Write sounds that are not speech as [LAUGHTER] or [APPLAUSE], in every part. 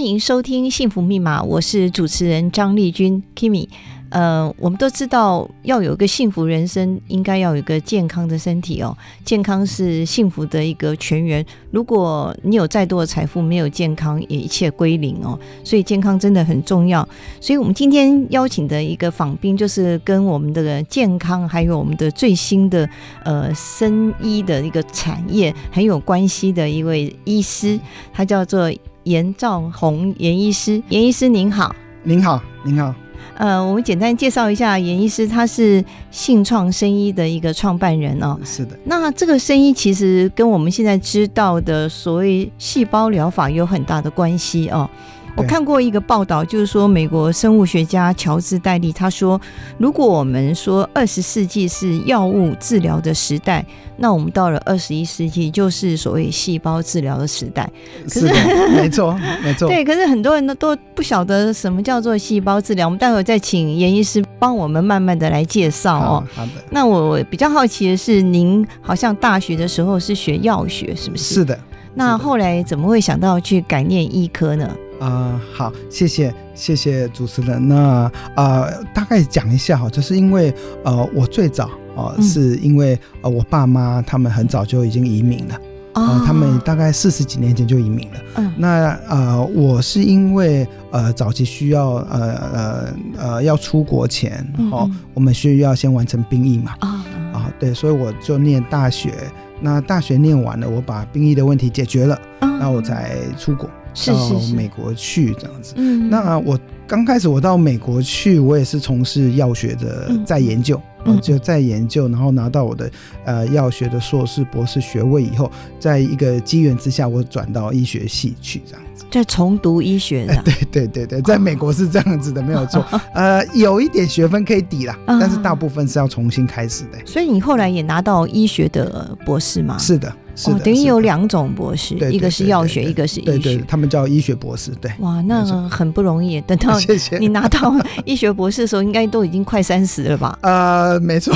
欢迎收听《幸福密码》，我是主持人张丽君 Kimi。呃，我们都知道，要有一个幸福人生，应该要有一个健康的身体哦。健康是幸福的一个泉源。如果你有再多的财富，没有健康，也一切归零哦。所以健康真的很重要。所以我们今天邀请的一个访宾，就是跟我们的健康，还有我们的最新的呃生医的一个产业很有关系的一位医师，他叫做颜肇鸿颜医师。严医师您好，您好，您好。呃，我们简单介绍一下严医师，他是信创生医的一个创办人哦。是的。那这个生医其实跟我们现在知道的所谓细胞疗法有很大的关系哦。我看过一个报道，就是说美国生物学家乔治戴利他说，如果我们说二十世纪是药物治疗的时代，那我们到了二十一世纪就是所谓细胞治疗的时代。可是，是 [LAUGHS] 没错，没错。对，可是很多人呢都不晓得什么叫做细胞治疗。我们待会再请严医师帮我们慢慢的来介绍哦。好，好的。那我比较好奇的是，您好像大学的时候是学药学，是不是？是的。那后来怎么会想到去改念医科呢？啊、呃，好，谢谢，谢谢主持人。那呃，大概讲一下哈，就是因为呃，我最早哦、呃嗯，是因为呃，我爸妈他们很早就已经移民了，啊、他们大概四十几年前就移民了。嗯，那呃，我是因为呃，早期需要呃呃呃要出国前，哦、嗯嗯，我们需要先完成兵役嘛。啊、哦、啊，对，所以我就念大学。那大学念完了，我把兵役的问题解决了，嗯、那我才出国。到美国去这样子，嗯，那我刚开始我到美国去，我也是从事药学的在研究，嗯，就在研究，然后拿到我的呃药学的硕士、博士学位以后，在一个机缘之下，我转到医学系去这样子，再重读医学的，对对对对，在美国是这样子的，没有错，[LAUGHS] 呃，有一点学分可以抵啦，但是大部分是要重新开始的。所以你后来也拿到医学的博士吗？是的。哦，等于有两种博士，一个是药学，一个是医学。对对，对，他们叫医学博士。对，哇，那很不容易。等到 [LAUGHS] 你拿到医学博士的时候，应该都已经快三十了吧？[LAUGHS] 呃，没错，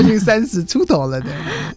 已经三十出头了。的。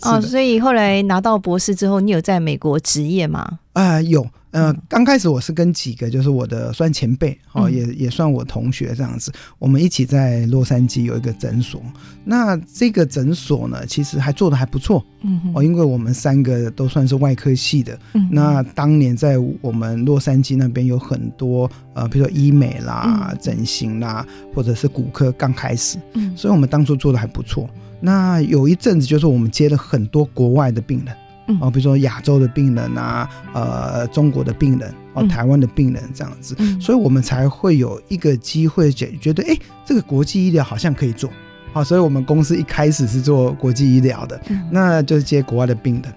哦，所以后来拿到博士之后，你有在美国职业吗？啊、呃，有。呃，刚开始我是跟几个就是我的算前辈，哦，也也算我同学这样子，我们一起在洛杉矶有一个诊所。那这个诊所呢，其实还做的还不错，嗯，哦，因为我们三个都算是外科系的，嗯，那当年在我们洛杉矶那边有很多呃，比如说医美啦、整形啦，或者是骨科刚开始，嗯，所以我们当初做的还不错。那有一阵子就是我们接了很多国外的病人。哦，比如说亚洲的病人啊，呃，中国的病人，哦，台湾的病人这样子，嗯，所以我们才会有一个机会觉觉得，哎，这个国际医疗好像可以做，好，所以我们公司一开始是做国际医疗的，嗯，那就是接国外的病人。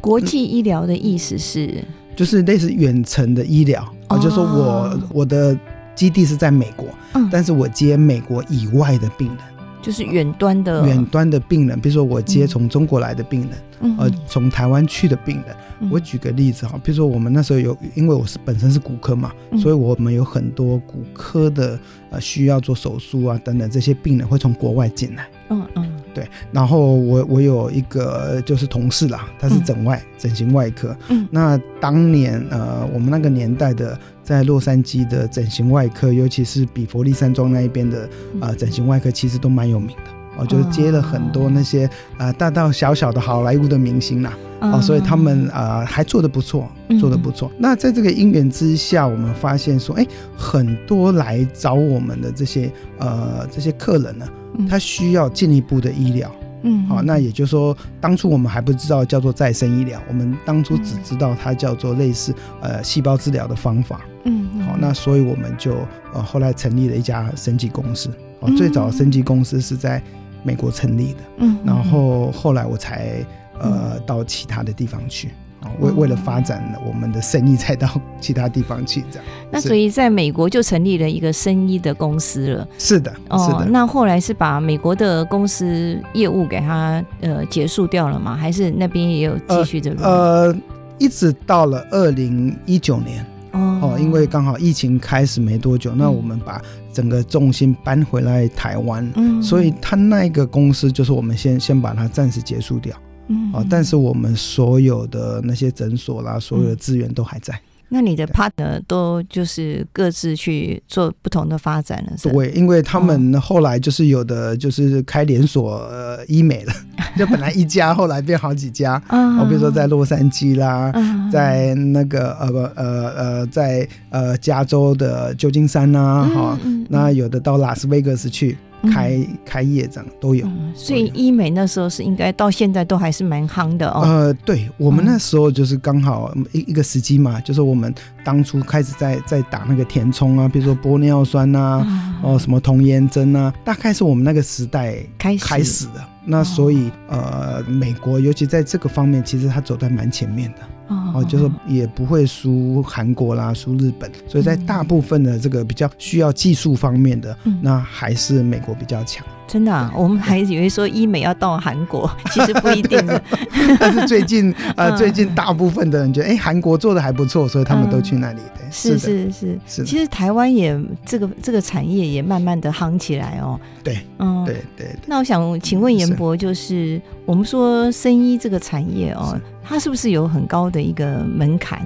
国际医疗的意思是，嗯，就是类似远程的医疗，啊，就是说我我的基地是在美国，嗯，但是我接美国以外的病人。就是远端的远端的病人，比如说我接从中国来的病人，嗯、呃，从台湾去的病人。嗯、我举个例子哈，比如说我们那时候有，因为我是本身是骨科嘛，嗯、所以我们有很多骨科的呃需要做手术啊等等这些病人会从国外进来。嗯嗯，对。然后我我有一个就是同事啦，他是整外、嗯、整形外科。嗯。那当年呃我们那个年代的。在洛杉矶的整形外科，尤其是比佛利山庄那一边的啊、呃，整形外科其实都蛮有名的哦，就是接了很多那些啊、呃、大到小小的好莱坞的明星啦哦，所以他们啊、呃、还做的不错，做的不错。那在这个因缘之下，我们发现说，哎，很多来找我们的这些呃这些客人呢，他需要进一步的医疗嗯，好，那也就是说，当初我们还不知道叫做再生医疗，我们当初只知道它叫做类似呃细胞治疗的方法。嗯，好，那所以我们就呃后来成立了一家生技公司。哦，最早的生技公司是在美国成立的。嗯，然后后来我才呃到其他的地方去。为为了发展我们的生意，才到其他地方去这样。那所以在美国就成立了一个生意的公司了。是的，哦，是的。那后来是把美国的公司业务给它呃结束掉了吗？还是那边也有继续的？呃，一直到了二零一九年哦，因为刚好疫情开始没多久，那我们把整个重心搬回来台湾，嗯，所以他那个公司就是我们先先把它暂时结束掉。嗯，哦，但是我们所有的那些诊所啦，所有的资源都还在。那你的 partner 都就是各自去做不同的发展了，是？对，因为他们后来就是有的就是开连锁呃医美了，[LAUGHS] 就本来一家，后来变好几家。啊，比如说在洛杉矶啦，在那个呃不呃呃在呃加州的旧金山呐，哈，那有的到拉斯维加斯去。开开业这样都有，嗯，所以医美那时候是应该到现在都还是蛮夯的哦。呃，对我们那时候就是刚好一一个时机嘛，就是我们当初开始在在打那个填充啊，比如说玻尿酸啊，哦什么童颜针啊，大概是我们那个时代开始开始的。那所以呃，美国尤其在这个方面，其实它走在蛮前面的。哦，就是也不会输韩国啦，输日本，所以在大部分的这个比较需要技术方面的，嗯、那还是美国比较强。真的啊，我们还以为说医美要到韩国，[LAUGHS] 其实不一定的。[LAUGHS] 但是最近 [LAUGHS] 呃，最近大部分的人觉得，哎，韩国做的还不错，所以他们都去那里。对，是是是是。其实台湾也这个这个产业也慢慢的夯起来哦。对，嗯，对对。那我想请问严博，就是我们说生医这个产业哦，它是不是有很高的一个门槛？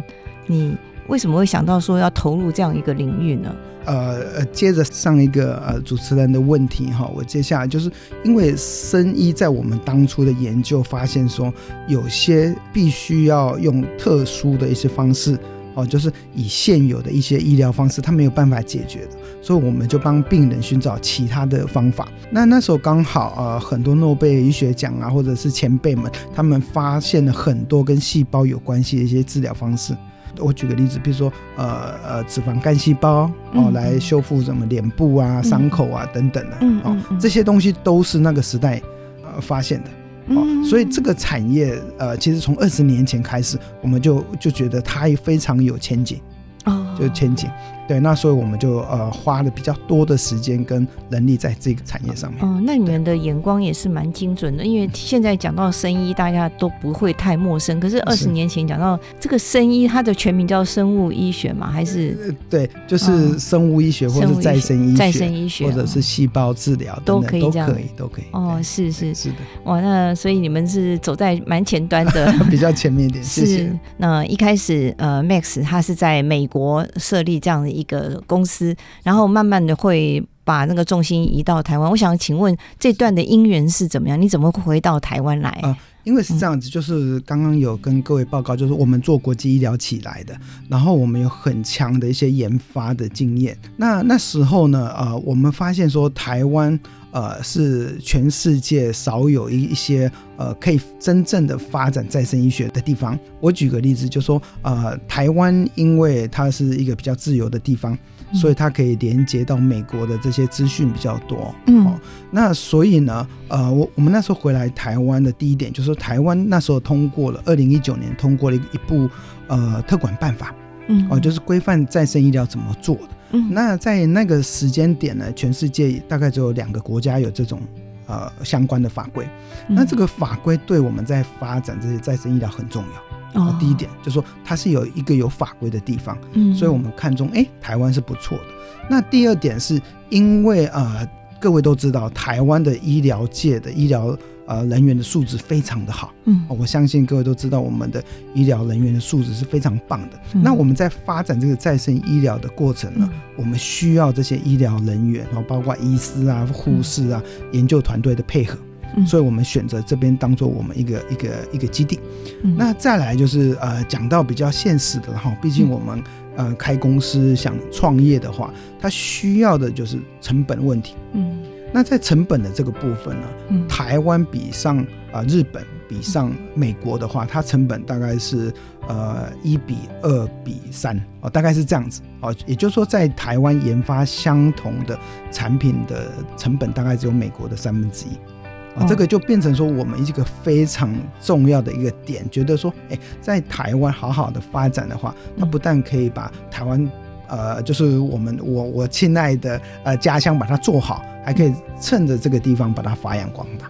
你为什么会想到说要投入这样一个领域呢？呃呃，接着上一个呃主持人的问题哈，我接下来就是因为生医在我们当初的研究发现说，有些必须要用特殊的一些方式哦，就是以现有的一些医疗方式，它没有办法解决的，所以我们就帮病人寻找其他的方法。那那时候刚好呃很多诺贝尔医学奖啊，或者是前辈们，他们发现了很多跟细胞有关系的一些治疗方式。我举个例子，比如说，呃呃，脂肪干细胞哦，来修复什么脸部啊、伤口啊等等的，哦，这些东西都是那个时代呃发现的，哦，所以这个产业呃，其实从二十年前开始，我们就就觉得它也非常有前景，哦，就前景。对，那所以我们就呃花了比较多的时间跟人力在这个产业上面。哦，那你们的眼光也是蛮精准的，因为现在讲到生医，大家都不会太陌生。可是二十年前讲到这个生医，它的全名叫生物医学嘛，还是？对，就是生物医学或者再生医学，再生医学或者是细胞治疗都可以这样，都可以，都可以。哦，是是是的。哇，那所以你们是走在蛮前端的，[LAUGHS] 比较前面一点。谢谢。是。那一开始呃，Max 他是在美国设立这样的一个公司。然后慢慢的会把那个重心移到台湾。我想请问这段的因缘是怎么样？你怎么回到台湾来？啊，因为是这样子，就是刚刚有跟各位报告，就是我们做国际医疗起来的，然后我们有很强的一些研发的经验。那那时候呢，呃，我们发现说台湾呃是全世界少有一一些呃可以真正的发展再生医学的地方。我举个例子，就说呃台湾因为它是一个比较自由的地方。所以它可以连接到美国的这些资讯比较多，嗯，哦，那所以呢，呃，我我们那时候回来台湾的第一点就是说，台湾那时候通过了二零一九年通过了一一部呃特管办法，嗯，哦，就是规范再生医疗怎么做的，嗯，那在那个时间点呢，全世界大概只有两个国家有这种呃相关的法规，那这个法规对我们在发展这些再生医疗很重要。哦，第一点就是说它是有一个有法规的地方，嗯，所以我们看中哎，台湾是不错的。那第二点是因为呃，各位都知道台湾的医疗界的医疗呃人员的素质非常的好，嗯，我相信各位都知道我们的医疗人员的素质是非常棒的。嗯，那我们在发展这个再生医疗的过程呢，嗯，我们需要这些医疗人员，然后包括医师啊、护士啊、研究团队的配合。所以，我们选择这边当做我们一个一个一个基地。嗯、那再来就是呃，讲到比较现实的哈，毕竟我们呃开公司想创业的话，它需要的就是成本问题。嗯，那在成本的这个部分呢，嗯台湾比上啊、呃、日本比上美国的话，它成本大概是呃一比二比三哦，大概是这样子哦。也就是说，在台湾研发相同的产品的成本，大概只有美国的三分之一。啊，这个就变成说我们一个非常重要的一个点，觉得说，哎，在台湾好好的发展的话，它不但可以把台湾，呃，就是我们我我亲爱的呃家乡把它做好，还可以趁着这个地方把它发扬光大。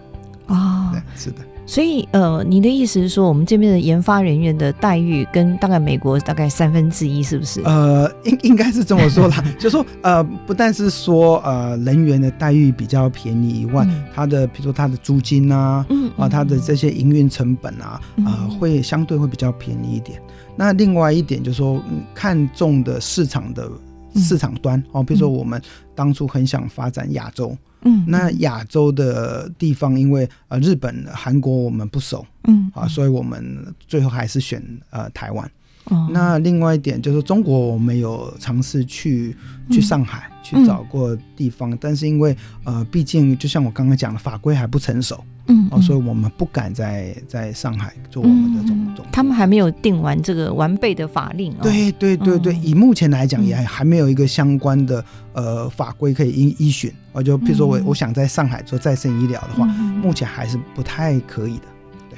啊、哦，对，是的。所以，呃，你的意思是说，我们这边的研发人员的待遇跟大概美国大概三分之一，是不是？呃，应应该是这么说啦，[LAUGHS] 就说呃，不但是说呃人员的待遇比较便宜以外，嗯、他的比如说他的租金啊，嗯啊，他的这些营运成本啊，啊、呃，会相对会比较便宜一点。嗯、那另外一点就是说，看中的市场的市场端哦，比如说我们当初很想发展亚洲。嗯，那亚洲的地方，因为呃日本、韩国我们不熟，嗯啊，所以我们最后还是选呃台湾。哦，那另外一点就是中国，我们有尝试去去上海去找过地方，但是因为呃毕竟就像我刚刚讲的，法规还不成熟。嗯，哦，所以我们不敢在在上海做我们的总总、嗯。他们还没有定完这个完备的法令、哦。对对对对，嗯、以目前来讲，也还没有一个相关的呃法规可以依依循。我就譬如说我我想在上海做再生医疗的话，嗯、目前还是不太可以的。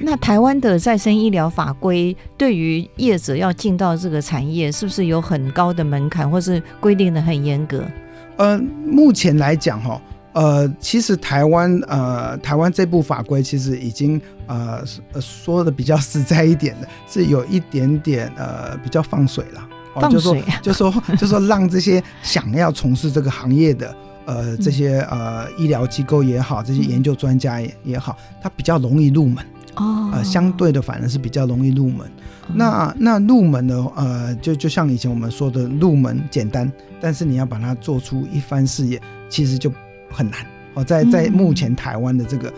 那台湾的再生医疗法规对于业者要进到这个产业，是不是有很高的门槛，或是规定的很严格？呃，目前来讲哈。呃，其实台湾呃，台湾这部法规其实已经呃说的比较实在一点的，[LAUGHS] 是有一点点呃比较放水了，放水，就说就说 [LAUGHS] 就说让这些想要从事这个行业的呃这些呃医疗机构也好，这些研究专家也也好，他比较容易入门。哦，呃，相对的反而是比较容易入门。那那入门的呃，就就像以前我们说的入门简单，但是你要把它做出一番事业，其实就。很难哦，在在目前台湾的这个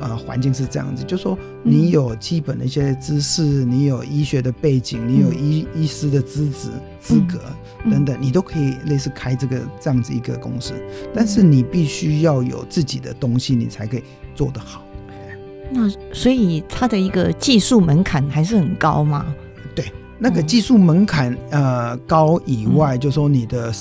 呃环境是这样子，就说你有基本的一些知识，你有医学的背景，你有医医师的资质资格等等，你都可以类似开这个这样子一个公司，但是你必须要有自己的东西，你才可以做得好。那所以它的一个技术门槛还是很高吗？对，那个技术门槛呃高以外，就说你的。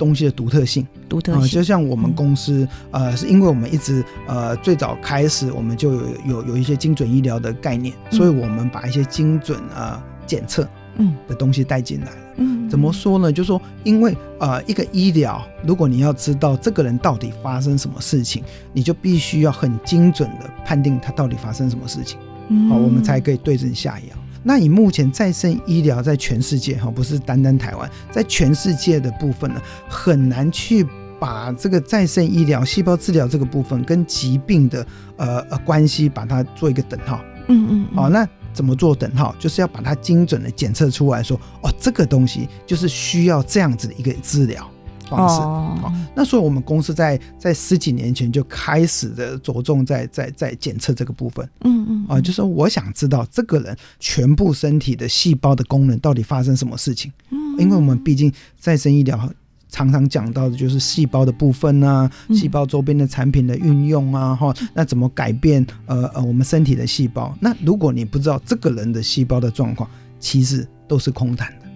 东西的独特性，独特性、呃，就像我们公司，嗯、呃，是因为我们一直呃最早开始，我们就有有有一些精准医疗的概念，嗯、所以我们把一些精准啊检测嗯。的东西带进来嗯，怎么说呢？就是说，因为呃一个医疗，如果你要知道这个人到底发生什么事情，你就必须要很精准的判定他到底发生什么事情，好、嗯。呃，我们才可以对症下药。那以目前再生医疗在全世界哈，不是单单台湾，在全世界的部分呢，很难去把这个再生医疗、细胞治疗这个部分跟疾病的呃呃关系，把它做一个等号。嗯嗯。好，那怎么做等号？就是要把它精准的检测出来说，哦，这个东西就是需要这样子的一个治疗。方式。好，那所以我们公司在在十几年前就开始的着重在在在检测这个部分，嗯嗯啊，就是我想知道这个人全部身体的细胞的功能到底发生什么事情，嗯，因为我们毕竟再生医疗常常讲到的就是细胞的部分啊，细胞周边的产品的运用啊，哈，那怎么改变呃呃我们身体的细胞？那如果你不知道这个人的细胞的状况，其实都是空谈的，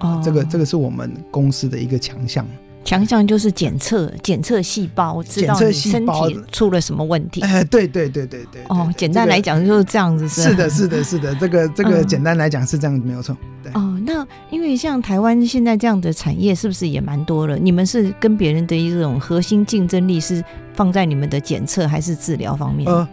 哦，这个这个是我们公司的一个强项。强项就是检测，检测细胞，知道你身体出了什么问题。哎，对对对对对。哦，简单来讲就是这样子是。是的，是的，是的，[LAUGHS] 这个这个简单来讲是这样子，没有错。对。哦，那因为像台湾现在这样的产业是不是也蛮多了？你们是跟别人的一种核心竞争力是放在你们的检测还是治疗方面？呃，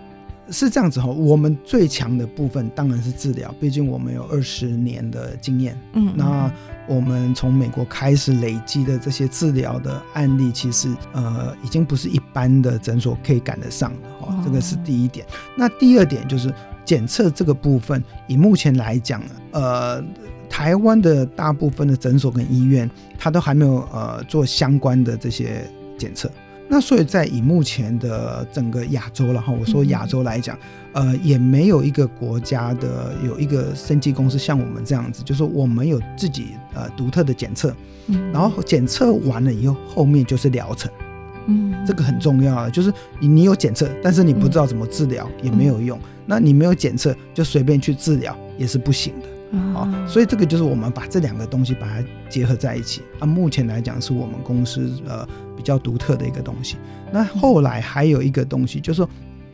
是这样子哈，我们最强的部分当然是治疗，毕竟我们有二十年的经验。嗯，那。我们从美国开始累积的这些治疗的案例，其实呃已经不是一般的诊所可以赶得上的哦。这个是第一点。那第二点就是检测这个部分，以目前来讲，呃，台湾的大部分的诊所跟医院，它都还没有呃做相关的这些检测。那所以在以目前的整个亚洲，然后我说亚洲来讲，呃，也没有一个国家的有一个生技公司像我们这样子，就是说我们有自己呃独特的检测，嗯。然后检测完了以后，后面就是疗程，嗯，这个很重要啊，就是你有检测，但是你不知道怎么治疗、嗯、也没有用。那你没有检测就随便去治疗也是不行的。好、嗯，所以这个就是我们把这两个东西把它结合在一起啊。目前来讲是我们公司呃比较独特的一个东西。那后来还有一个东西，就是说，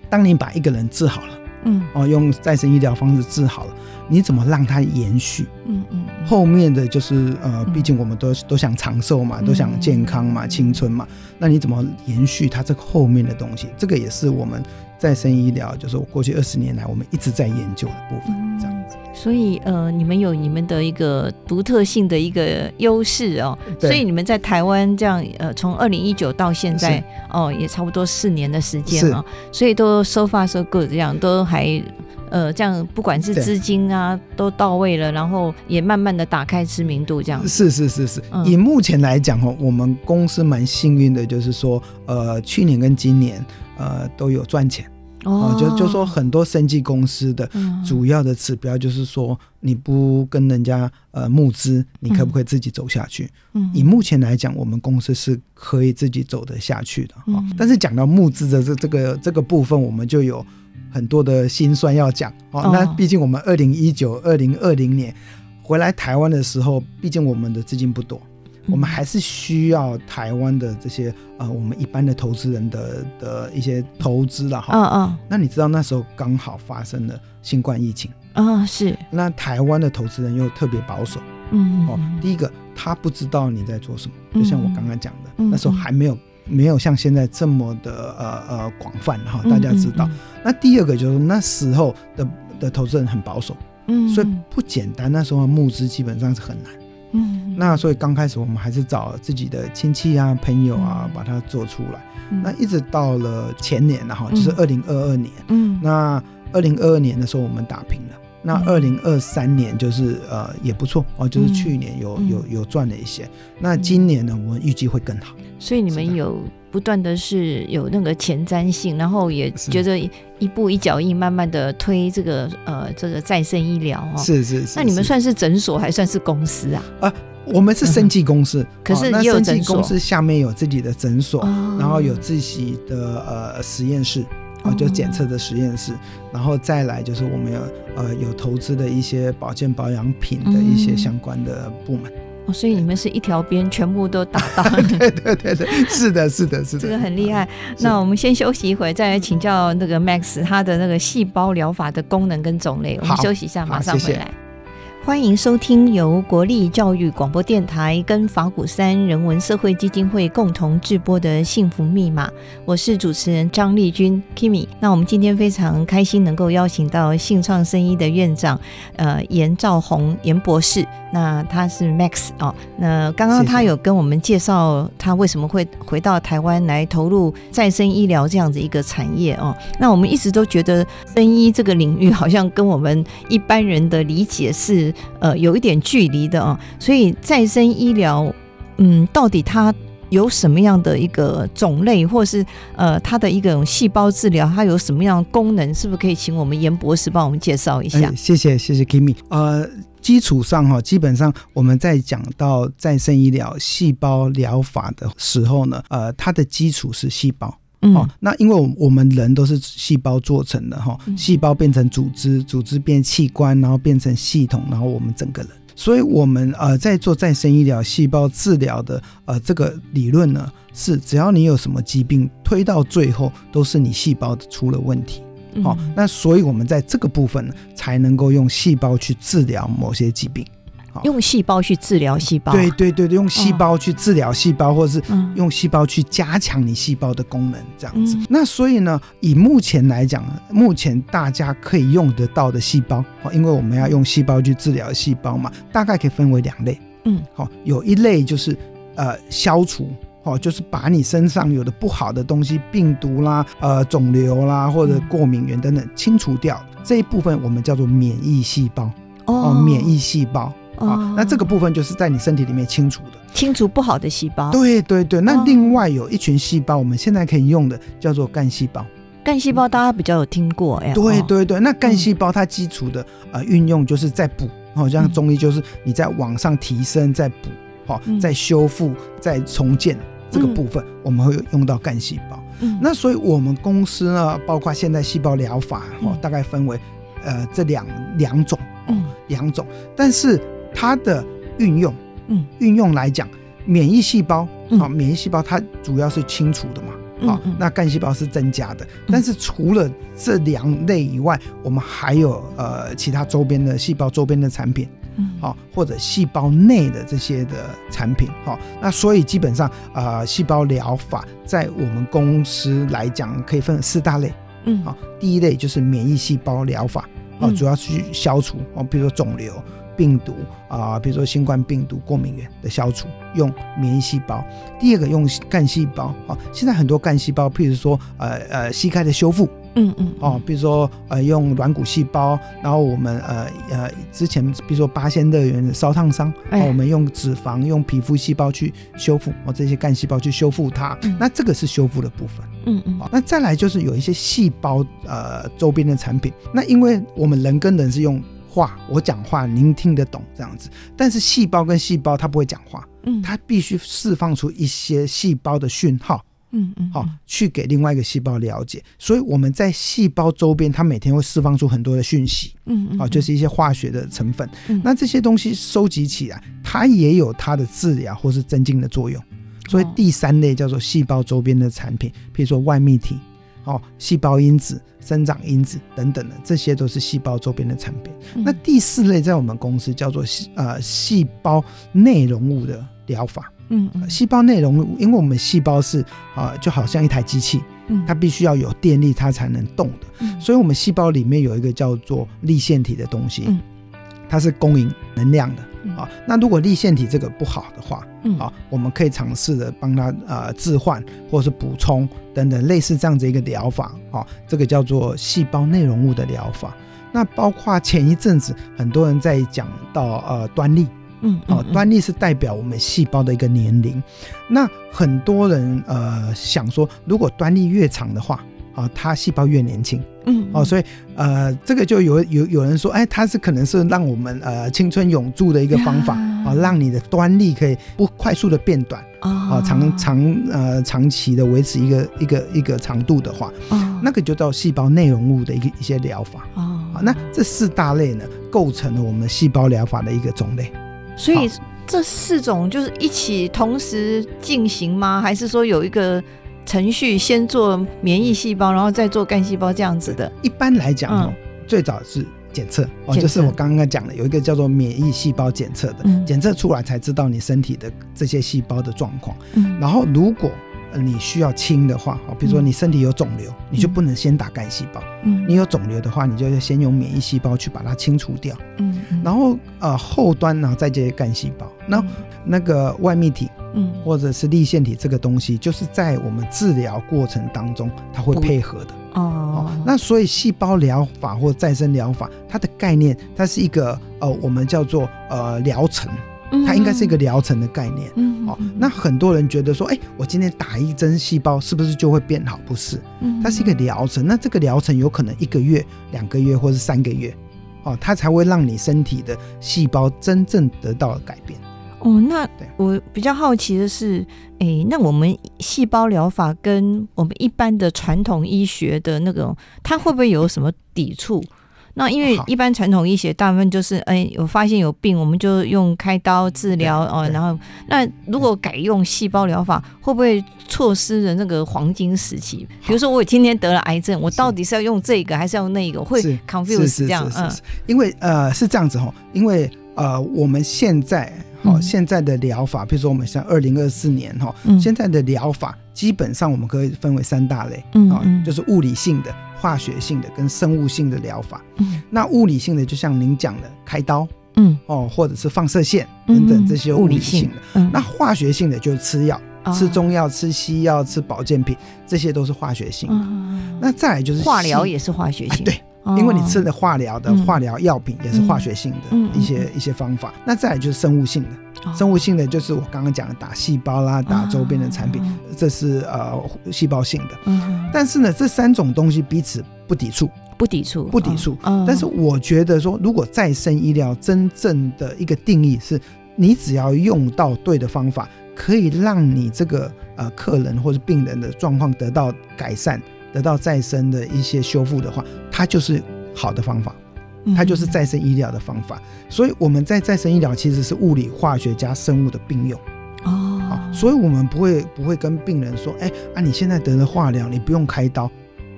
当你把一个人治好了，嗯，哦，用再生医疗方式治好了，你怎么让它延续？嗯嗯，后面的就是呃，毕竟我们都都想长寿嘛，都想健康嘛，青春嘛，那你怎么延续它这个后面的东西？这个也是我们再生医疗，就是我过去二十年来我们一直在研究的部分，这样子。所以呃，你们有你们的一个独特性的一个优势哦，所以你们在台湾这样呃，从二零一九到现在哦，也差不多四年的时间哦，所以都 so far so good 这样都还呃这样，不管是资金啊都到位了，然后也慢慢的打开知名度这样。是是是是，嗯、以目前来讲哦，我们公司蛮幸运的，就是说呃，去年跟今年呃都有赚钱。哦，就就说很多生技公司的主要的指标就是说，你不跟人家呃募资，你可不可以自己走下去？嗯，以目前来讲，我们公司是可以自己走得下去的。哦，但是讲到募资的这这个这个部分，我们就有很多的心酸要讲。哦，那毕竟我们二零一九、二零二零年回来台湾的时候，毕竟我们的资金不多。我们还是需要台湾的这些呃，我们一般的投资人的的一些投资了哈。嗯嗯。那你知道那时候刚好发生了新冠疫情。啊，是。那台湾的投资人又特别保守。嗯。哦，第一个他不知道你在做什么，就像我刚刚讲的，嗯，那时候还没有没有像现在这么的呃呃广泛哈，大家知道。那第二个就是那时候的的投资人很保守，嗯，所以不简单。那时候募资基本上是很难。嗯，那所以刚开始我们还是找自己的亲戚啊、朋友啊，把它做出来。嗯、那一直到了前年，然后就是二零二二年。嗯，那二零二二年的时候我们打平了。那二零二三年就是呃也不错哦，就是去年有、嗯、有有赚了一些。那今年呢，我们预计会更好。所以你们有不断的是有那个前瞻性，然后也觉得一步一脚印，慢慢的推这个呃这个再生医疗哦。是是是。那你们算是诊所还算是公司啊？啊，我们是生技公司，嗯、可是也有诊所。公司下面有自己的诊所，哦、然后有自己的呃实验室。哦，就检测的实验室，然后再来就是我们有呃有投资的一些保健保养品的一些相关的部门。哦，所以你们是一条边全部都打到。[LAUGHS] 对对对对，是的，是的，是的。这个很厉害。那我们先休息一会，再来请教那个 Max 他的那个细胞疗法的功能跟种类。我们休息一下，马上回来。欢迎收听由国立教育广播电台跟法鼓山人文社会基金会共同制播的《幸福密码》，我是主持人张丽君 Kimi。那我们今天非常开心能够邀请到信创生医的院长，呃，严兆宏严博士。那他是 Max 哦。那刚刚他有跟我们介绍他为什么会回到台湾来投入再生医疗这样子一个产业哦。那我们一直都觉得生医这个领域好像跟我们一般人的理解是。呃，有一点距离的啊，所以再生医疗，嗯，到底它有什么样的一个种类，或是呃，它的一个细胞治疗，它有什么样的功能？是不是可以请我们严博士帮我们介绍一下？谢谢，谢谢 Kimi。呃，基础上哈，基本上我们在讲到再生医疗细胞疗法的时候呢，呃，它的基础是细胞。嗯、哦，那因为我我们人都是细胞做成的哈，细胞变成组织，组织变器官，然后变成系统，然后我们整个人。所以，我们呃在做再生医疗、细胞治疗的呃这个理论呢，是只要你有什么疾病，推到最后都是你细胞出了问题。好、哦，那所以我们在这个部分呢，才能够用细胞去治疗某些疾病。用细胞去治疗细胞，对对对，用细胞去治疗细胞，哦、或者是用细胞去加强你细胞的功能，这样子。嗯、那所以呢，以目前来讲，目前大家可以用得到的细胞，因为我们要用细胞去治疗细胞嘛，大概可以分为两类。嗯，好，有一类就是呃消除，哦，就是把你身上有的不好的东西，病毒啦、呃肿瘤啦或者过敏源等等清除掉，这一部分我们叫做免疫细胞。哦，免疫细胞。啊，那这个部分就是在你身体里面清除的，清除不好的细胞。对对对，那另外有一群细胞，我们现在可以用的叫做干细胞。干细胞大家比较有听过哎。对对对，那干细胞它基础的呃运用就是在补，好像中医就是你在往上提升，在补，好，再修复，在重建。这个部分，我们会用到干细胞。嗯，那所以我们公司呢，包括现在细胞疗法哦，大概分为呃这两两种，嗯，两种，但是它的运用，嗯，运用来讲，免疫细胞啊，免疫细胞它主要是清除的嘛。好，那干细胞是增加的，但是除了这两类以外，我们还有呃其他周边的细胞周边的产品，好，或者细胞内的这些的产品，好，那所以基本上啊，细胞疗法在我们公司来讲可以分四大类，嗯，好，第一类就是免疫细胞疗法，哦，主要是去消除哦，比如说肿瘤。病毒啊，比如说新冠病毒、过敏原的消除，用免疫细胞。第二个用干细胞啊，现在很多干细胞，譬如说呃呃膝盖的修复，嗯嗯，哦，比如说呃用软骨细胞，然后我们呃呃之前比如说八仙乐园的烧烫伤，哎，我们用脂肪、用皮肤细胞去修复，哦，这些干细胞去修复它，那这个是修复的部分，嗯嗯，那再来就是有一些细胞呃周边的产品，那因为我们人跟人是用。话我讲话您听得懂这样子，但是细胞跟细胞它不会讲话，嗯，它必须释放出一些细胞的讯号，嗯嗯，好，去给另外一个细胞了解。所以我们在细胞周边，它每天会释放出很多的讯息，嗯嗯，好，就是一些化学的成分。那这些东西收集起来，它也有它的治疗或是增进的作用。所以第三类叫做细胞周边的产品，譬如说外泌体。哦，细胞因子、生长因子等等的，这些都是细胞周边的产品。嗯、那第四类在我们公司叫做呃细胞内容物的疗法。嗯，嗯，细胞内容物，因为我们细胞是啊、呃，就好像一台机器，嗯，它必须要有电力，它才能动的。嗯，所以我们细胞里面有一个叫做粒线体的东西，嗯，它是供应能量的。啊，那如果立腺体这个不好的话，嗯，啊，我们可以尝试的帮他呃置换或是补充等等类似这样子一个疗法，啊，这个叫做细胞内容物的疗法。那包括前一阵子很多人在讲到呃端粒，嗯，啊，端粒是代表我们细胞的一个年龄。那很多人呃想说，如果端粒越长的话，啊，它细胞越年轻，嗯，哦，所以呃，这个就有有有人说，哎，它是可能是让我们呃青春永驻的一个方法，啊，让你的端粒可以不快速的变短，啊，长长呃长期的维持一个一个一个长度的话，啊，那个就叫细胞内容物的一个一些疗法，啊，那这四大类呢，构成了我们细胞疗法的一个种类，所以这四种就是一起同时进行吗？还是说有一个？程序先做免疫细胞，然后再做干细胞这样子的。一般来讲哦，最早是检测哦，就是我刚刚讲的，有一个叫做免疫细胞检测的，检测出来才知道你身体的这些细胞的状况。然后如果你需要清的话，哦，比如说你身体有肿瘤，你就不能先打干细胞。嗯。你有肿瘤的话，你就要先用免疫细胞去把它清除掉。嗯然后呃后端呢再接干细胞，那那个外泌体。嗯，或者是立腺体这个东西，就是在我们治疗过程当中，它会配合的。哦，哦。那所以细胞疗法或再生疗法，它的概念，它是一个呃，我们叫做呃疗程，它应该是一个疗程的概念。嗯，哦。那很多人觉得说，哎、欸，我今天打一针细胞是不是就会变好？不是，它是一个疗程。那这个疗程有可能一个月、两个月或是三个月，哦，它才会让你身体的细胞真正得到改变。哦，那我比较好奇的是，哎、欸，那我们细胞疗法跟我们一般的传统医学的那种，它会不会有什么抵触？那因为一般传统医学大部分就是，哎、欸，有发现有病，我们就用开刀治疗哦，然后那如果改用细胞疗法，会不会错失了那个黄金时期？比如说我今天得了癌症，我到底是要用这个还是要用那个？会 confuse 这样？嗯，因为呃是这样子哈，因为呃我们现在。好，现在的疗法，比如说我们像二零二四年哈，现在的疗法基本上我们可以分为三大类，嗯，就是物理性的、化学性的跟生物性的疗法。嗯，那物理性的就像您讲的开刀，嗯，哦，或者是放射线等等这些物理性的。嗯，那化学性的就是吃药，吃中药、吃西药、吃保健品，这些都是化学性的。那再来就是化疗也是化学性，对。因为你吃的化疗的化疗药品也是化学性的一些一些方法，那再来就是生物性的，生物性的就是我刚刚讲的打细胞啦，打周边的产品，这是呃细胞性的。但是呢，这三种东西彼此不抵触，不抵触，不抵触。但是我觉得说，如果再生医疗真正的一个定义是，你只要用到对的方法。可以让你这个呃客人或者病人的状况得到改善，得到再生的一些修复的话，它就是好的方法，它就是再生医疗的方法。嗯、所以我们在再生医疗其实是物理、化学加生物的并用。哦，所以我们不会不会跟病人说，哎啊，你现在得了化疗，你不用开刀。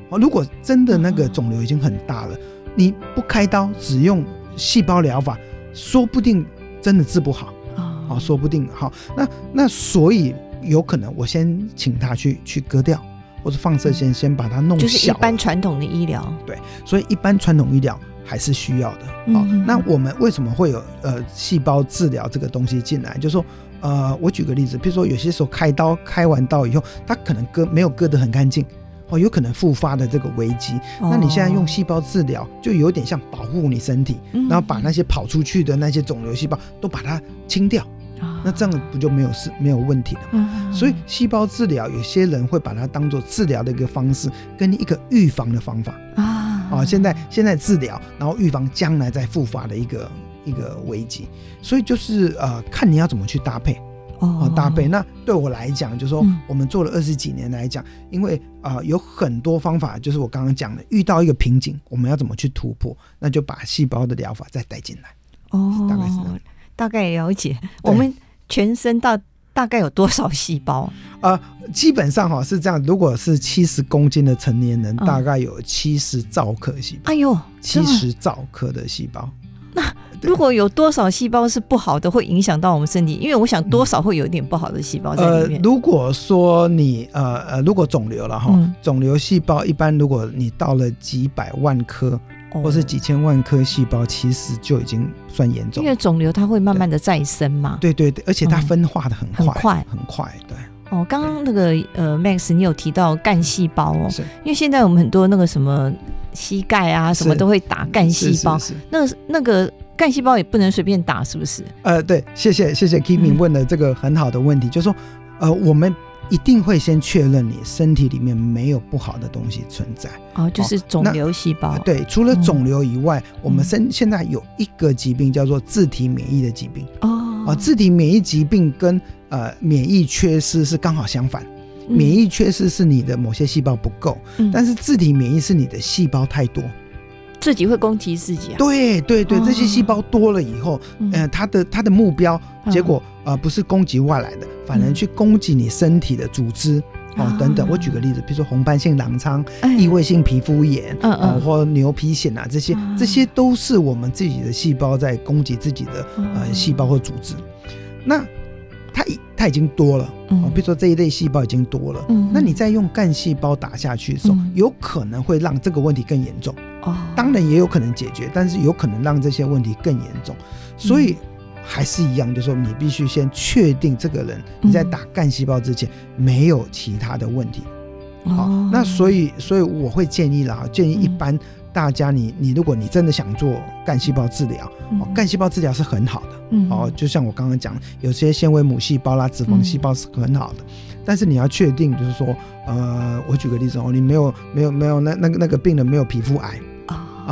哦，如果真的那个肿瘤已经很大了，你不开刀，只用细胞疗法，说不定真的治不好。哦，说不定好。那那所以有可能我先请他去去割掉，或者放射线先把它弄小。就是一般传统的医疗。对，所以一般传统医疗还是需要的。好，那我们为什么会有呃细胞治疗这个东西进来？就是说。呃，我举个例子，比如说有些时候开刀开完刀以后，它可能割没有割得很干净，哦，有可能复发的这个危机。哦、那你现在用细胞治疗，就有点像保护你身体，嗯、然后把那些跑出去的那些肿瘤细胞都把它清掉，哦、那这样不就没有事没有问题了吗？嗯、所以细胞治疗，有些人会把它当做治疗的一个方式，跟一个预防的方法啊。哦，现在现在治疗，然后预防将来再复发的一个。一个危机，所以就是呃，看你要怎么去搭配哦，搭配。那对我来讲，就是说我们做了二十几年来讲，嗯、因为啊、呃，有很多方法，就是我刚刚讲的，遇到一个瓶颈，我们要怎么去突破？那就把细胞的疗法再带进来哦，大概是这样，大概了解。我们全身到大概有多少细胞？呃，基本上哈是这样，如果是七十公斤的成年人，嗯、大概有七十兆克细胞。哎呦，七十兆克的细胞。那如果有多少细胞是不好的，会影响到我们身体？因为我想多少会有一点不好的细胞在里面。呃，如果说你呃呃，如果肿瘤了哈，肿瘤细胞一般如果你到了几百万颗或是几千万颗细胞，其实就已经算严重。因为肿瘤它会慢慢的再生嘛。对对对，而且它分化的很快，很快，很快。对。哦，刚刚那个呃，Max，你有提到干细胞哦，是因为现在我们很多那个什么。膝盖啊，什么都会打干细胞。那那个干细胞也不能随便打，是不是？呃，对，谢谢谢谢 Kimi 问的这个很好的问题，嗯、就是说，呃，我们一定会先确认你身体里面没有不好的东西存在。哦，就是肿瘤细胞。呃、对，除了肿瘤以外，嗯、我们身现在有一个疾病叫做自体免疫的疾病。哦，啊、呃，自体免疫疾病跟呃免疫缺失是刚好相反。免疫缺失是你的某些细胞不够，嗯、但是自体免疫是你的细胞太多，自己会攻击自己啊。对对对，这些细胞多了以后，嗯、呃，它的它的目标结果啊、呃，不是攻击外来的，反而去攻击你身体的组织、嗯、哦等等。我举个例子，比如说红斑性狼疮、异位性皮肤炎，嗯嗯、呃，或牛皮癣啊，这些这些都是我们自己的细胞在攻击自己的呃细胞或组织。那它它已经多了，哦，比如说这一类细胞已经多了，嗯，那你再用干细胞打下去的时候，嗯、有可能会让这个问题更严重，哦，当然也有可能解决，但是有可能让这些问题更严重，所以还是一样，就是说你必须先确定这个人你在打干细胞之前没有其他的问题，好，哦、那所以所以我会建议啦，建议一般。大家你，你你如果你真的想做干细胞治疗，哦，干细胞治疗是很好的，嗯，哦，就像我刚刚讲，有些纤维母细胞啦、脂肪细胞是很好的，嗯、但是你要确定，就是说，呃，我举个例子哦，你没有没有没有那那个那个病人没有皮肤癌。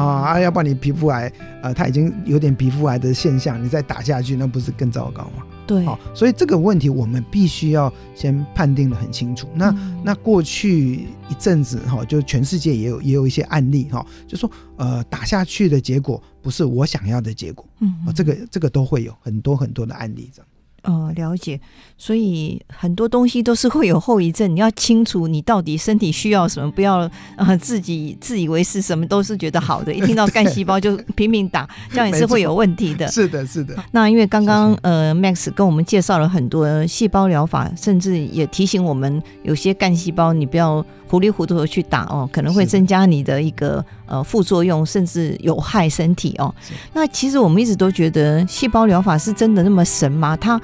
啊，要不然你皮肤癌，呃，他已经有点皮肤癌的现象，你再打下去，那不是更糟糕吗？对，好，所以这个问题我们必须要先判定的很清楚。那、嗯、那过去一阵子哈，就全世界也有也有一些案例哈，就说呃打下去的结果不是我想要的结果，嗯，这个这个都会有很多很多的案例这样。哦，了解。所以很多东西都是会有后遗症，你要清楚你到底身体需要什么，不要啊、呃、自己自以为是什么都是觉得好的，一听到干细胞就拼命打，这样也是会有问题的。[LAUGHS] 是的，是的。那因为刚刚呃 Max 跟我们介绍了很多细胞疗法，甚至也提醒我们有些干细胞你不要糊里糊涂的去打哦，可能会增加你的一个呃副作用，甚至有害身体哦。那其实我们一直都觉得细胞疗法是真的那么神吗？它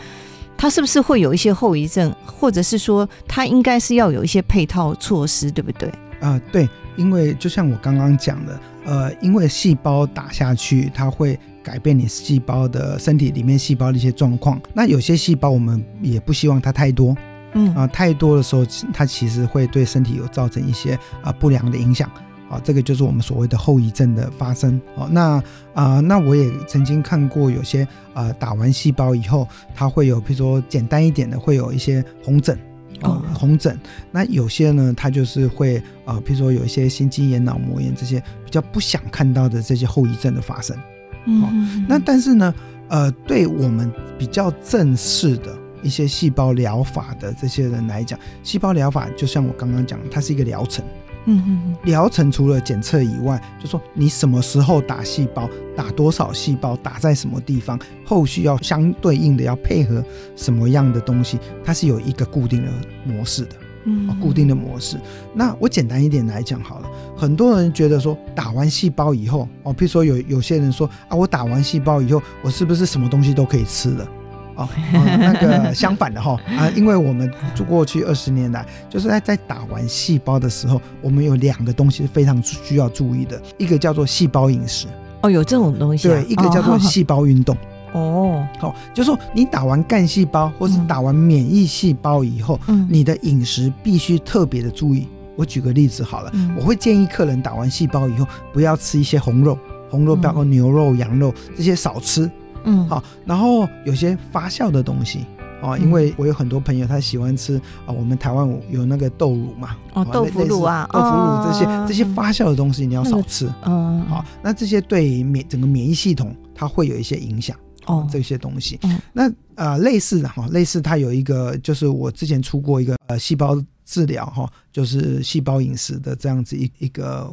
它是不是会有一些后遗症，或者是说它应该是要有一些配套措施，对不对？啊、呃，对，因为就像我刚刚讲的，呃，因为细胞打下去，它会改变你细胞的身体里面细胞的一些状况。那有些细胞我们也不希望它太多。嗯啊，太多的时候，它其实会对身体有造成一些啊不良的影响啊，这个就是我们所谓的后遗症的发生。哦，那啊、呃，那我也曾经看过有些呃打完细胞以后，它会有，比如说简单一点的，会有一些红疹。哦，红疹，那有些呢，它就是会呃，譬如说有一些心肌炎、脑膜炎这些比较不想看到的这些后遗症的发生。哦，嗯，那但是呢，呃，对我们比较正式的一些细胞疗法的这些人来讲，细胞疗法就像我刚刚讲，它是一个疗程。嗯嗯，疗程除了检测以外，就说你什么时候打细胞，打多少细胞，打在什么地方，后续要相对应的要配合什么样的东西，它是有一个固定的模式的，嗯，固定的模式。那我简单一点来讲好了，很多人觉得说打完细胞以后，哦，譬如说有有些人说啊，我打完细胞以后，我是不是什么东西都可以吃了？哦，呃、那个 [LAUGHS] 相反的哈啊，因为我们过去二十年来，就是在在打完细胞的时候，我们有两个东西是非常需要注意的，一个叫做细胞饮食。哦，有这种东西、啊。对，一个叫做细胞运动。[LAUGHS] 哦，好、哦，就是说你打完干细胞或是打完免疫细胞以后，嗯、你的饮食必须特别的注意。我举个例子好了，嗯、我会建议客人打完细胞以后，不要吃一些红肉，红肉包括牛肉、羊肉这些少吃。嗯，好，然后有些发酵的东西啊，因为我有很多朋友他喜欢吃啊，我们台湾有那个豆乳嘛，哦，豆腐乳啊，豆腐乳这些这些发酵的东西你要少吃，嗯，好，那这些对免整个免疫系统它会有一些影响哦，这些东西，那呃类似的哈，类似它有一个就是我之前出过一个呃细胞。治疗哈，就是细胞饮食的这样子一一个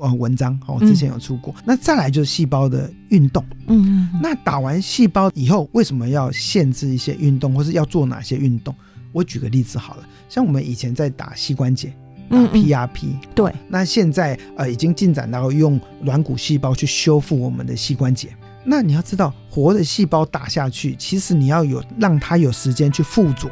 呃文章哈，我之前有出过。嗯、那再来就是细胞的运动，嗯，那打完细胞以后，为什么要限制一些运动，或是要做哪些运动？我举个例子好了，像我们以前在打膝关节，打 PRP，嗯嗯对，那现在呃已经进展到用软骨细胞去修复我们的膝关节。那你要知道，活的细胞打下去，其实你要有让它有时间去附着，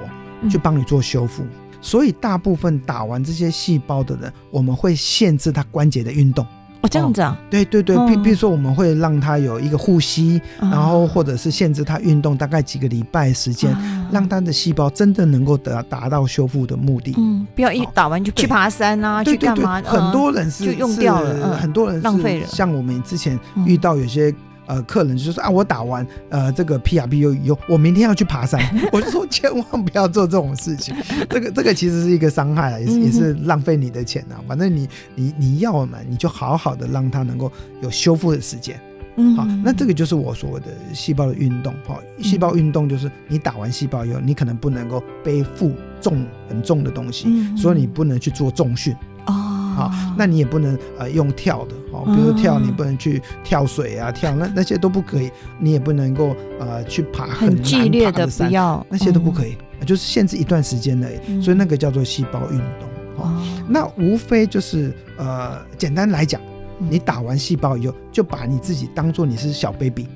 去帮你做修复。嗯所以大部分打完这些细胞的人，我们会限制他关节的运动。哦，这样子啊？对对对，比比如说我们会让他有一个护膝，然后或者是限制他运动大概几个礼拜时间，让他的细胞真的能够得达到修复的目的。嗯，不要一打完就去爬山啊，去干嘛？很多人是就用掉了，很多人浪费了。像我们之前遇到有些。呃，客人就说啊，我打完呃这个 PRP 以后，我明天要去爬山，[LAUGHS] 我就说千万不要做这种事情，这个这个其实是一个伤害啊，也是也是浪费你的钱啊。反正你你你要嘛，你就好好的让它能够有修复的时间。嗯，好，那这个就是我所谓的细胞的运动。哈，细胞运动就是你打完细胞以后，你可能不能够背负重很重的东西，所以你不能去做重训。哦好，那你也不能呃用跳的，哦，比如跳，你不能去跳水啊，跳那那些都不可以，你也不能够呃去爬很剧烈的山，那些都不可以，就是限制一段时间的，所以那个叫做细胞运动。哦，那无非就是呃简单来讲，你打完细胞以后，就把你自己当做你是小 baby，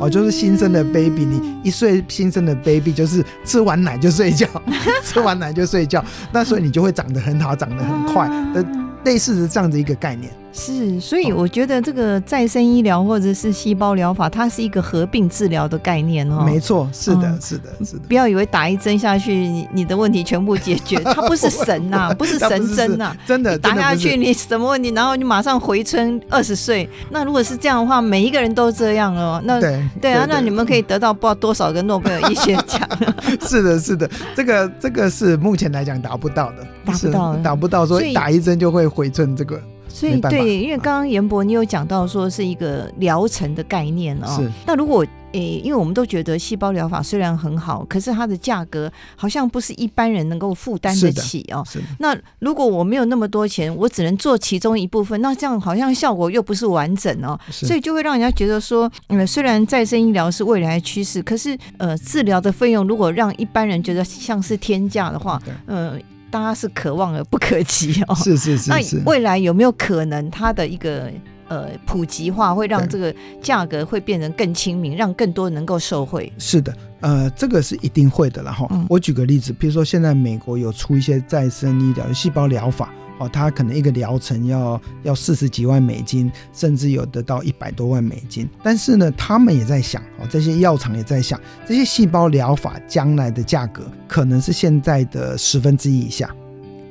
哦，就是新生的 baby，你一岁新生的 baby 就是吃完奶就睡觉，[LAUGHS] 吃完奶就睡觉，那所以你就会长得很好，长得很快的。类似的这样的一个概念是，所以我觉得这个再生医疗或者是细胞疗法，它是一个合并治疗的概念哦。没错，是的，是的，是的。不要以为打一针下去，你你的问题全部解决，它不是神呐，[LAUGHS] 不是神针呐，真的打下去你什么问题，然后你马上回春二十岁。那如果是这样的话，每一个人都这样哦，那对对啊，那你们可以得到不知道多少个诺贝尔医学奖。[LAUGHS] 是的，是的，这个这个是目前来讲达不到的，达不到，达不到，说打一针就会。回春这个，所以对，因为刚刚严博你有讲到说是一个疗程的概念哦。是。那如果诶、欸，因为我们都觉得细胞疗法虽然很好，可是它的价格好像不是一般人能够负担得起哦。是。那如果我没有那么多钱，我只能做其中一部分，那这样好像效果又不是完整哦。是。所以就会让人家觉得说，嗯，虽然再生医疗是未来的趋势，可是呃，治疗的费用如果让一般人觉得像是天价的话，嗯。呃大家是可望而不可及哦，是是是是。那未来有没有可能它的一个呃普及化，会让这个价格会变得更亲民，让更多人能够受惠？是的，呃，这个是一定会的了哈。嗯、我举个例子，比如说现在美国有出一些再生医疗、细胞疗法。哦，他可能一个疗程要要四十几万美金，甚至有得到一百多万美金。但是呢，他们也在想，哦，这些药厂也在想，这些细胞疗法将来的价格可能是现在的十分之一以下。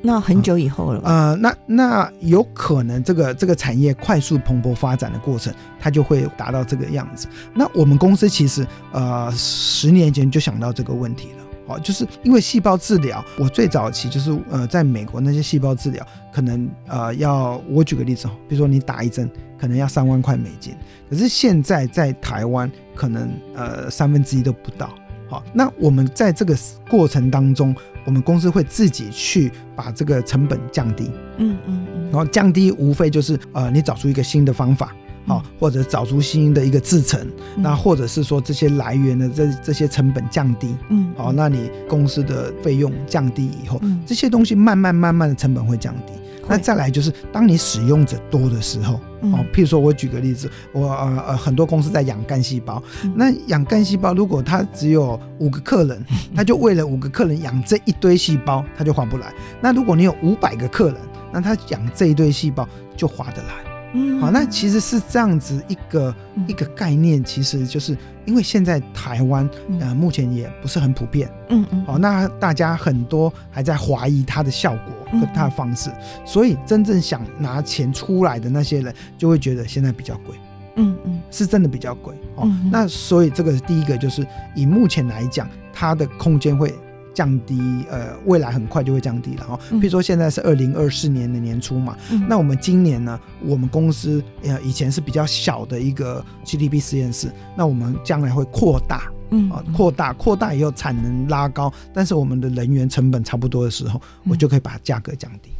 那很久以后了吧？呃，那那有可能这个这个产业快速蓬勃发展的过程，它就会达到这个样子。那我们公司其实呃十年前就想到这个问题了。哦，就是因为细胞治疗，我最早期就是呃，在美国那些细胞治疗，可能呃要我举个例子哦，比如说你打一针，可能要三万块美金，可是现在在台湾，可能呃三分之一都不到。好，那我们在这个过程当中，我们公司会自己去把这个成本降低，嗯嗯嗯，然后降低无非就是呃，你找出一个新的方法。好，或者找出新的一个制成，嗯、那或者是说这些来源的这这些成本降低，嗯，好，那你公司的费用降低以后，嗯，这些东西慢慢慢慢的成本会降低。嗯、那再来就是当你使用者多的时候，嗯，譬如说我举个例子，我呃呃很多公司在养干细胞，嗯、那养干细胞如果他只有五个客人，[LAUGHS] 他就为了五个客人养这一堆细胞，他就划不来。那如果你有五百个客人，那他养这一堆细胞就划得来。嗯，好，那其实是这样子一个、嗯、一个概念，其实就是因为现在台湾呃目前也不是很普遍，嗯嗯，好，那大家很多还在怀疑它的效果跟它的方式，嗯、所以真正想拿钱出来的那些人就会觉得现在比较贵，嗯嗯，是真的比较贵，哦，嗯、那所以这个第一个就是以目前来讲，它的空间会。降低，呃，未来很快就会降低了哈。譬如说现在是二零二四年的年初嘛，嗯、那我们今年呢，我们公司呃以前是比较小的一个 GDP 实验室，那我们将来会扩大，嗯啊，扩大扩大以后产能拉高，但是我们的人员成本差不多的时候，我就可以把价格降低。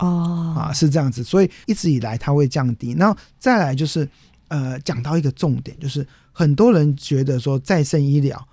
哦、嗯，啊，是这样子，所以一直以来它会降低。然后再来就是，呃，讲到一个重点，就是很多人觉得说再生医疗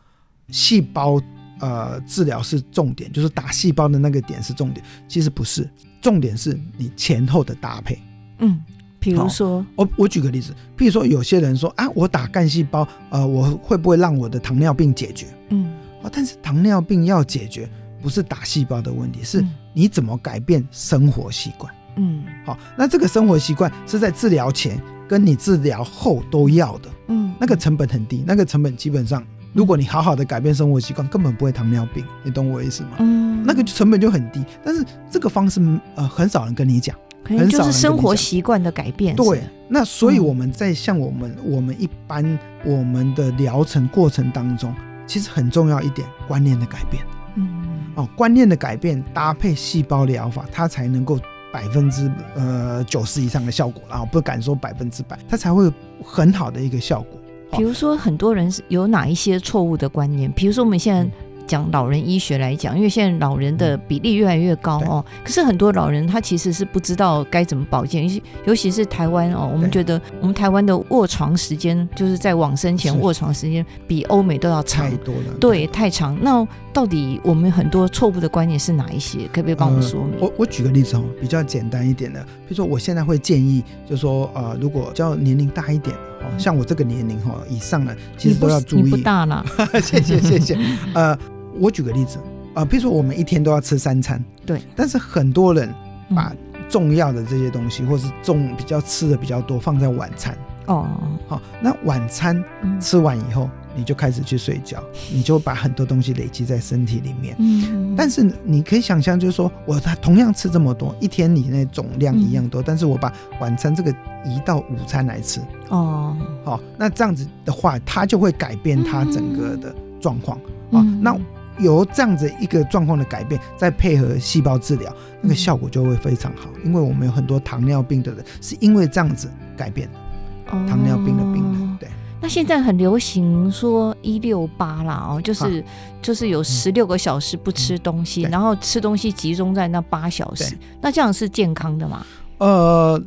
细胞。呃，治疗是重点，就是打细胞的那个点是重点。其实不是，重点是你前后的搭配。嗯，比如说，我我举个例子，譬如说，有些人说啊，我打干细胞，呃，我会不会让我的糖尿病解决？嗯，啊，但是糖尿病要解决，不是打细胞的问题，是你怎么改变生活习惯。嗯，好，那这个生活习惯是在治疗前跟你治疗后都要的。嗯，那个成本很低，那个成本基本上。如果你好好的改变生活习惯，根本不会糖尿病，你懂我意思吗？嗯，那个成本就很低，但是这个方式呃很少人跟你讲，很少人就是生活习惯的改变。对，那所以我们在像我们我们一般我们的疗程过程当中，其实很重要一点观念的改变。嗯，哦，观念的改变搭配细胞疗法，它才能够百分之呃九十以上的效果，然后不敢说百分之百，它才会有很好的一个效果。比如说，很多人是有哪一些错误的观念？比如说，我们现在讲老人医学来讲，因为现在老人的比例越来越高哦，可是很多老人他其实是不知道该怎么保健，尤其尤其是台湾哦，我们觉得我们台湾的卧床时间就是在往生前卧床时间比欧美都要长太多了，对，太长。那到底我们很多错误的观念是哪一些？可不可以帮我们说明？我我举个例子哦，比较简单一点的，比如说我现在会建议，就是说呃，如果叫年龄大一点哦。像我这个年龄哈以上的，其实都要注意。你不大了，[LAUGHS] 谢谢谢谢。[LAUGHS] 呃，我举个例子啊，呃，比如说我们一天都要吃三餐，对。但是很多人把重要的这些东西，或是重比较吃的比较多，放在晚餐。哦，好，那晚餐吃完以后。你就开始去睡觉，你就把很多东西累积在身体里面。嗯，但是你可以想象，就是说我他同样吃这么多，一天你那总量一样多，但是我把晚餐这个移到午餐来吃。哦，好，那这样子的话，它就会改变它整个的状况。啊，那由这样子一个状况的改变，再配合细胞治疗，那个效果就会非常好。因为我们有很多糖尿病的人是因为这样子改变的，糖尿病的病人，对。那现在很流行说一六八啦哦，就是、啊、就是有十六个小时不吃东西，嗯、然后吃东西集中在那八小时，那这样是健康的吗？呃，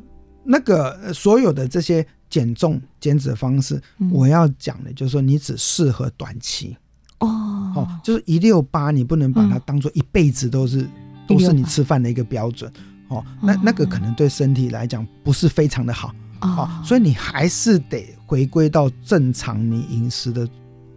那个所有的这些减重减脂的方式，嗯、我要讲的就是说，你只适合短期。哦，哦，就是一六八，你不能把它当做一辈子都是、嗯、都是你吃饭的一个标准。哦，那那个可能对身体来讲不是非常的好。哦，所以你还是得回归到正常你饮食的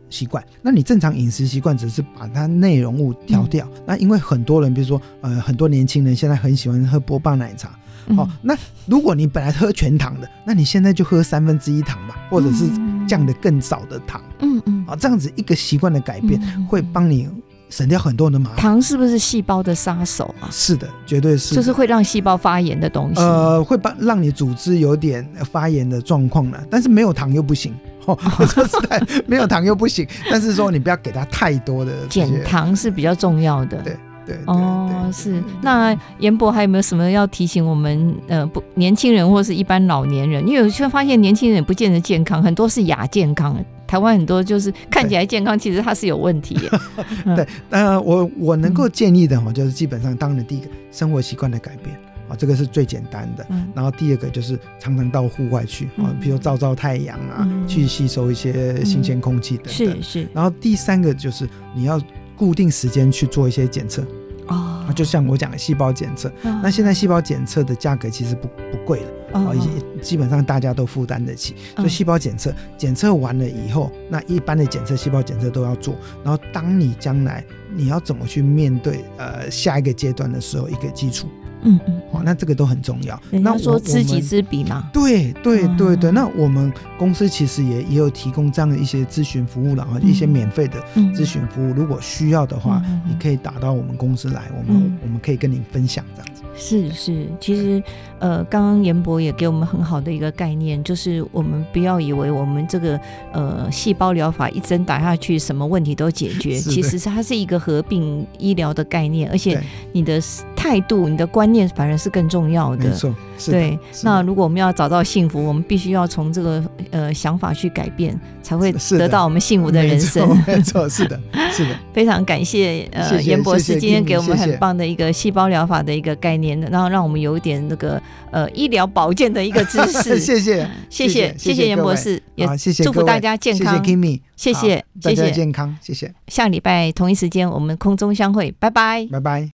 习惯。那你正常饮食习惯只是把它内容物调掉。嗯、那因为很多人，比如说呃，很多年轻人现在很喜欢喝波霸奶茶。哦，那如果你本来喝全糖的，那你现在就喝三分之一糖吧，或者是降得更少的糖。嗯嗯。啊、哦，这样子一个习惯的改变，会帮你省掉很多的麻烦。糖是不是细胞的杀手啊？是的，绝对是，就是会让细胞发炎的东西。呃，会把让你组织有点发炎的状况呢，但是没有糖又不行。哦，[LAUGHS] 说实在，没有糖又不行。但是说你不要给他太多的减糖是比较重要的。对。对，对哦，是。那严博还有没有什么要提醒我们？呃，不，年轻人或是一般老年人，因为有时候发现年轻人也不见得健康，很多是亚健康。台湾很多就是看起来健康，其实它是有问题。[LAUGHS] 对，呃，我我能够建议的哈，就是基本上，当然第一个生活习惯的改变啊，这个是最简单的。然后第二个就是常常到户外去啊，比如照照太阳啊，去吸收一些新鲜空气等等。是是。然后第三个就是你要固定时间去做一些检测。哦，就像我讲的细胞检测，哦、那现在细胞检测的价格其实不不贵了，哦，也基本上大家都负担得起。哦、所以细胞检测检测完了以后，那一般的检测细胞检测都要做。然后当你将来你要怎么去面对呃下一个阶段的时候，一个基础。嗯嗯，好，那这个都很重要。那说知己知彼嘛？对对对对。那我们公司其实也也有提供这样的一些咨询服务了啊，一些免费的咨询服务。如果需要的话，你可以打到我们公司来，我们我们可以跟您分享这样子。是是，其实呃，刚刚严博也给我们很好的一个概念，就是我们不要以为我们这个呃细胞疗法一针打下去，什么问题都解决。其实它是一个合并医疗的概念，而且你的态度、你的观念反而是更重要的。没错，对。那如果我们要找到幸福，我们必须要从这个呃想法去改变，才会得到我们幸福的人生。没错，是的，[LAUGHS] 是的。非常感谢呃严博士今天给我们很棒的一个细胞疗法的一个概念，然后让我们有一点那个呃医疗保健的一个知识。[LAUGHS] 谢谢，谢谢，谢谢严博士，也祝福大家健康。谢谢 Kimi，谢谢，谢谢健康，谢谢。下礼拜同一时间我们空中相会，拜拜，拜拜。